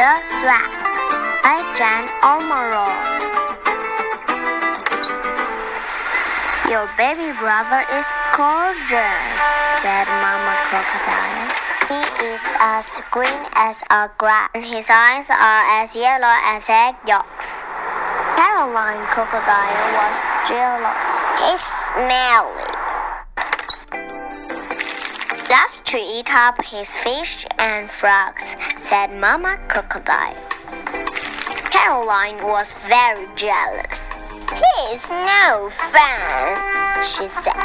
The Swap by Jan Ormerod. Your baby brother is gorgeous, said Mama Crocodile. He is as green as a grass, and his eyes are as yellow as egg yolks. Caroline Crocodile was jealous. He's smelly. To eat up his fish and frogs, said Mama Crocodile. Caroline was very jealous. He is no fun, she said.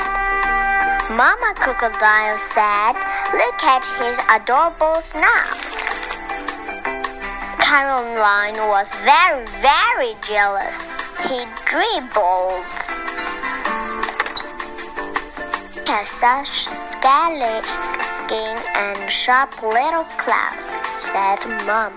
Mama Crocodile said, Look at his adorable snout. Caroline was very, very jealous. He dribbles. Has such scaly skin and sharp little claws, said Mama.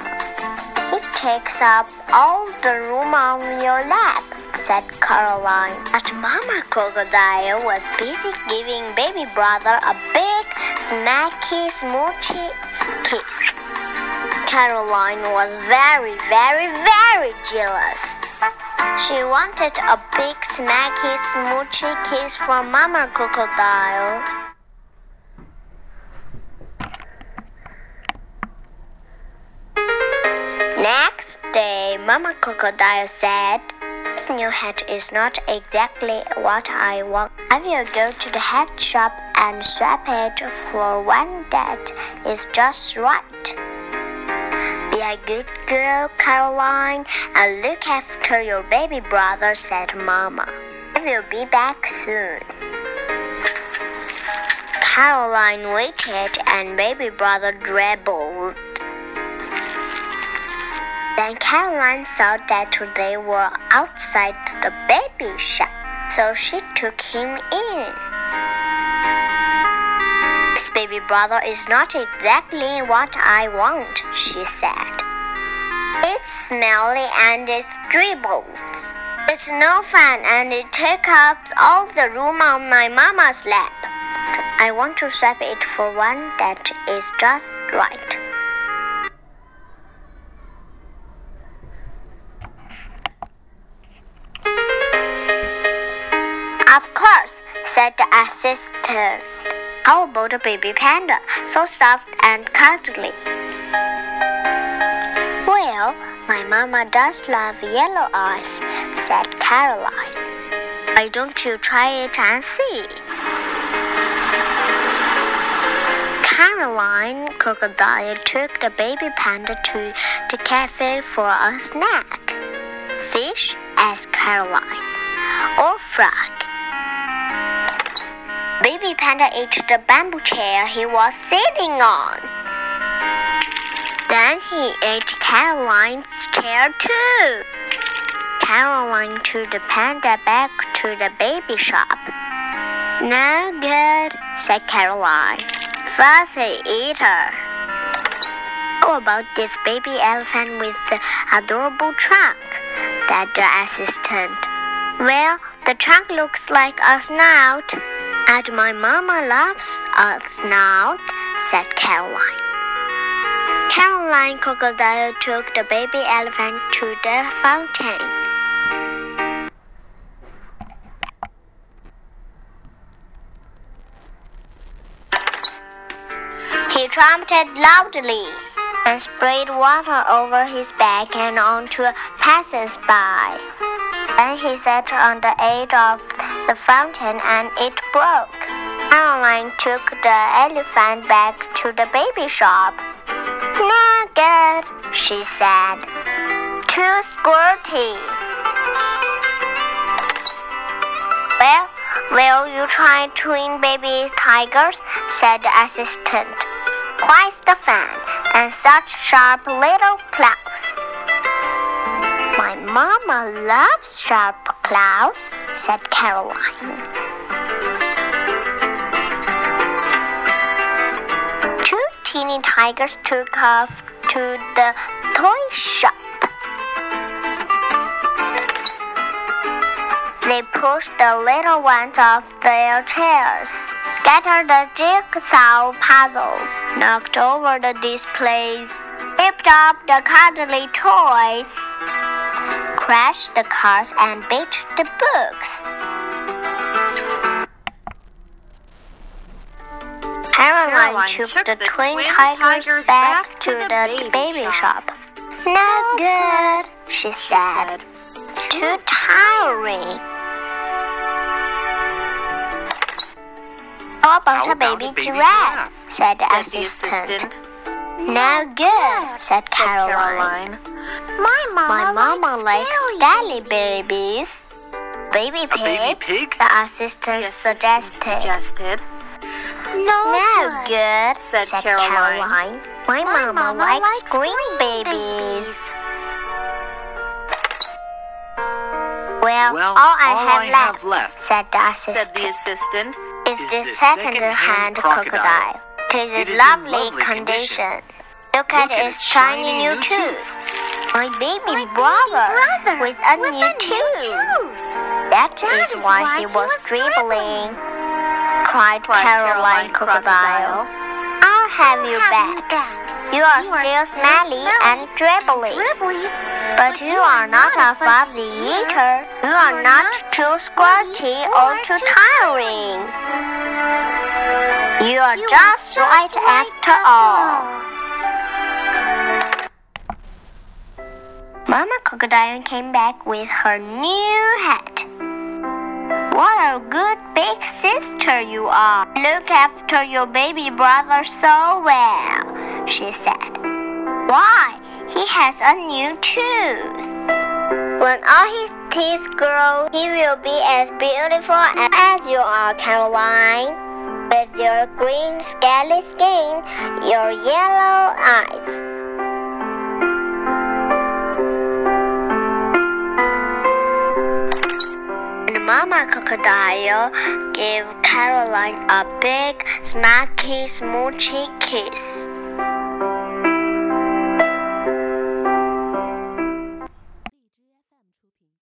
He takes up all the room on your lap, said Caroline. But Mama Crocodile was busy giving baby brother a big, smacky, smoochy kiss. Caroline was very, very, very jealous. She wanted a big, smacky, smoochy kiss from Mama Crocodile. Next day, Mama Crocodile said, This new hat is not exactly what I want. I will go to the hat shop and swap it for one that is just right. Be a good girl, Caroline, and look after your baby brother, said Mama. I will be back soon. Caroline waited and baby brother dribbled. Then Caroline saw that they were outside the baby shop, so she took him in. This baby brother is not exactly what I want, she said. It's smelly and it dribbles. It's no fun and it takes up all the room on my mama's lap. I want to swap it for one that is just right. Of course, said the assistant. How about a baby panda, so soft and cuddly? Well, my mama does love yellow eyes, said Caroline. Why don't you try it and see? Caroline Crocodile took the baby panda to the cafe for a snack. Fish? asked Caroline. Or frog? Baby panda ate the bamboo chair he was sitting on. Then he ate Caroline's chair too. Caroline took the panda back to the baby shop. No good, said Caroline. Fussy eater. How about this baby elephant with the adorable trunk? said the assistant. Well, the trunk looks like a snout. And my mama loves a snout, said Caroline. Caroline Crocodile took the baby elephant to the fountain. He trumpeted loudly and sprayed water over his back and onto passers-by. Then he sat on the edge of the fountain and it broke. Caroline took the elephant back to the baby shop. No good, she said. Too squirty. Well, will you try twin baby tigers? said the assistant. Quite the fun, and such sharp little claws. My mama loves sharp claws, said Caroline. Two teeny tigers took off to the toy shop. They pushed the little ones off their chairs, scattered the jigsaw puzzles, knocked over the displays. Ripped up the cuddly toys, crashed the cars, and beat the books. Caroline, Caroline took, took the, the twin, twin tigers, tigers back, back to to the, the baby, baby shop. shop. No good, she said. Too tiring. How about How a baby, a baby giraffe? giraffe? said the Said assistant. assistant. No good, said Said Caroline. Caroline. My mama, My mama likes scaly babies. Baby A pig, baby pig? the assistant The assistant suggested. suggested. No good, said said Caroline. Caroline. My, mama, likes green babies. Well, Well, all I, all have, I left, have left, said the Said assistant, the assistant. is is this this second-hand second-hand crocodile. crocodile. It is It in is in lovely, lovely condition. condition. Look, at Look at its its shiny, shiny new new tooth. My baby brother, with a new tooth. That is why he was dribbling, cried Caroline Caroline Crocodile. I'll have you back. You are still smelly and dribbly. But you are not a fuzzy eater. You are not too squirty or too tiring. You are just right after all. Mama Crocodile came back with her new hat. What a good big sister you are. Look after your baby brother so well, she said. Why? He has a new tooth. When all his teeth grow, he will be as beautiful as you are, Caroline. With your green scaly skin, your yellow eyes. Mama Crocodile gave Caroline a big, smacky, smoochy kiss.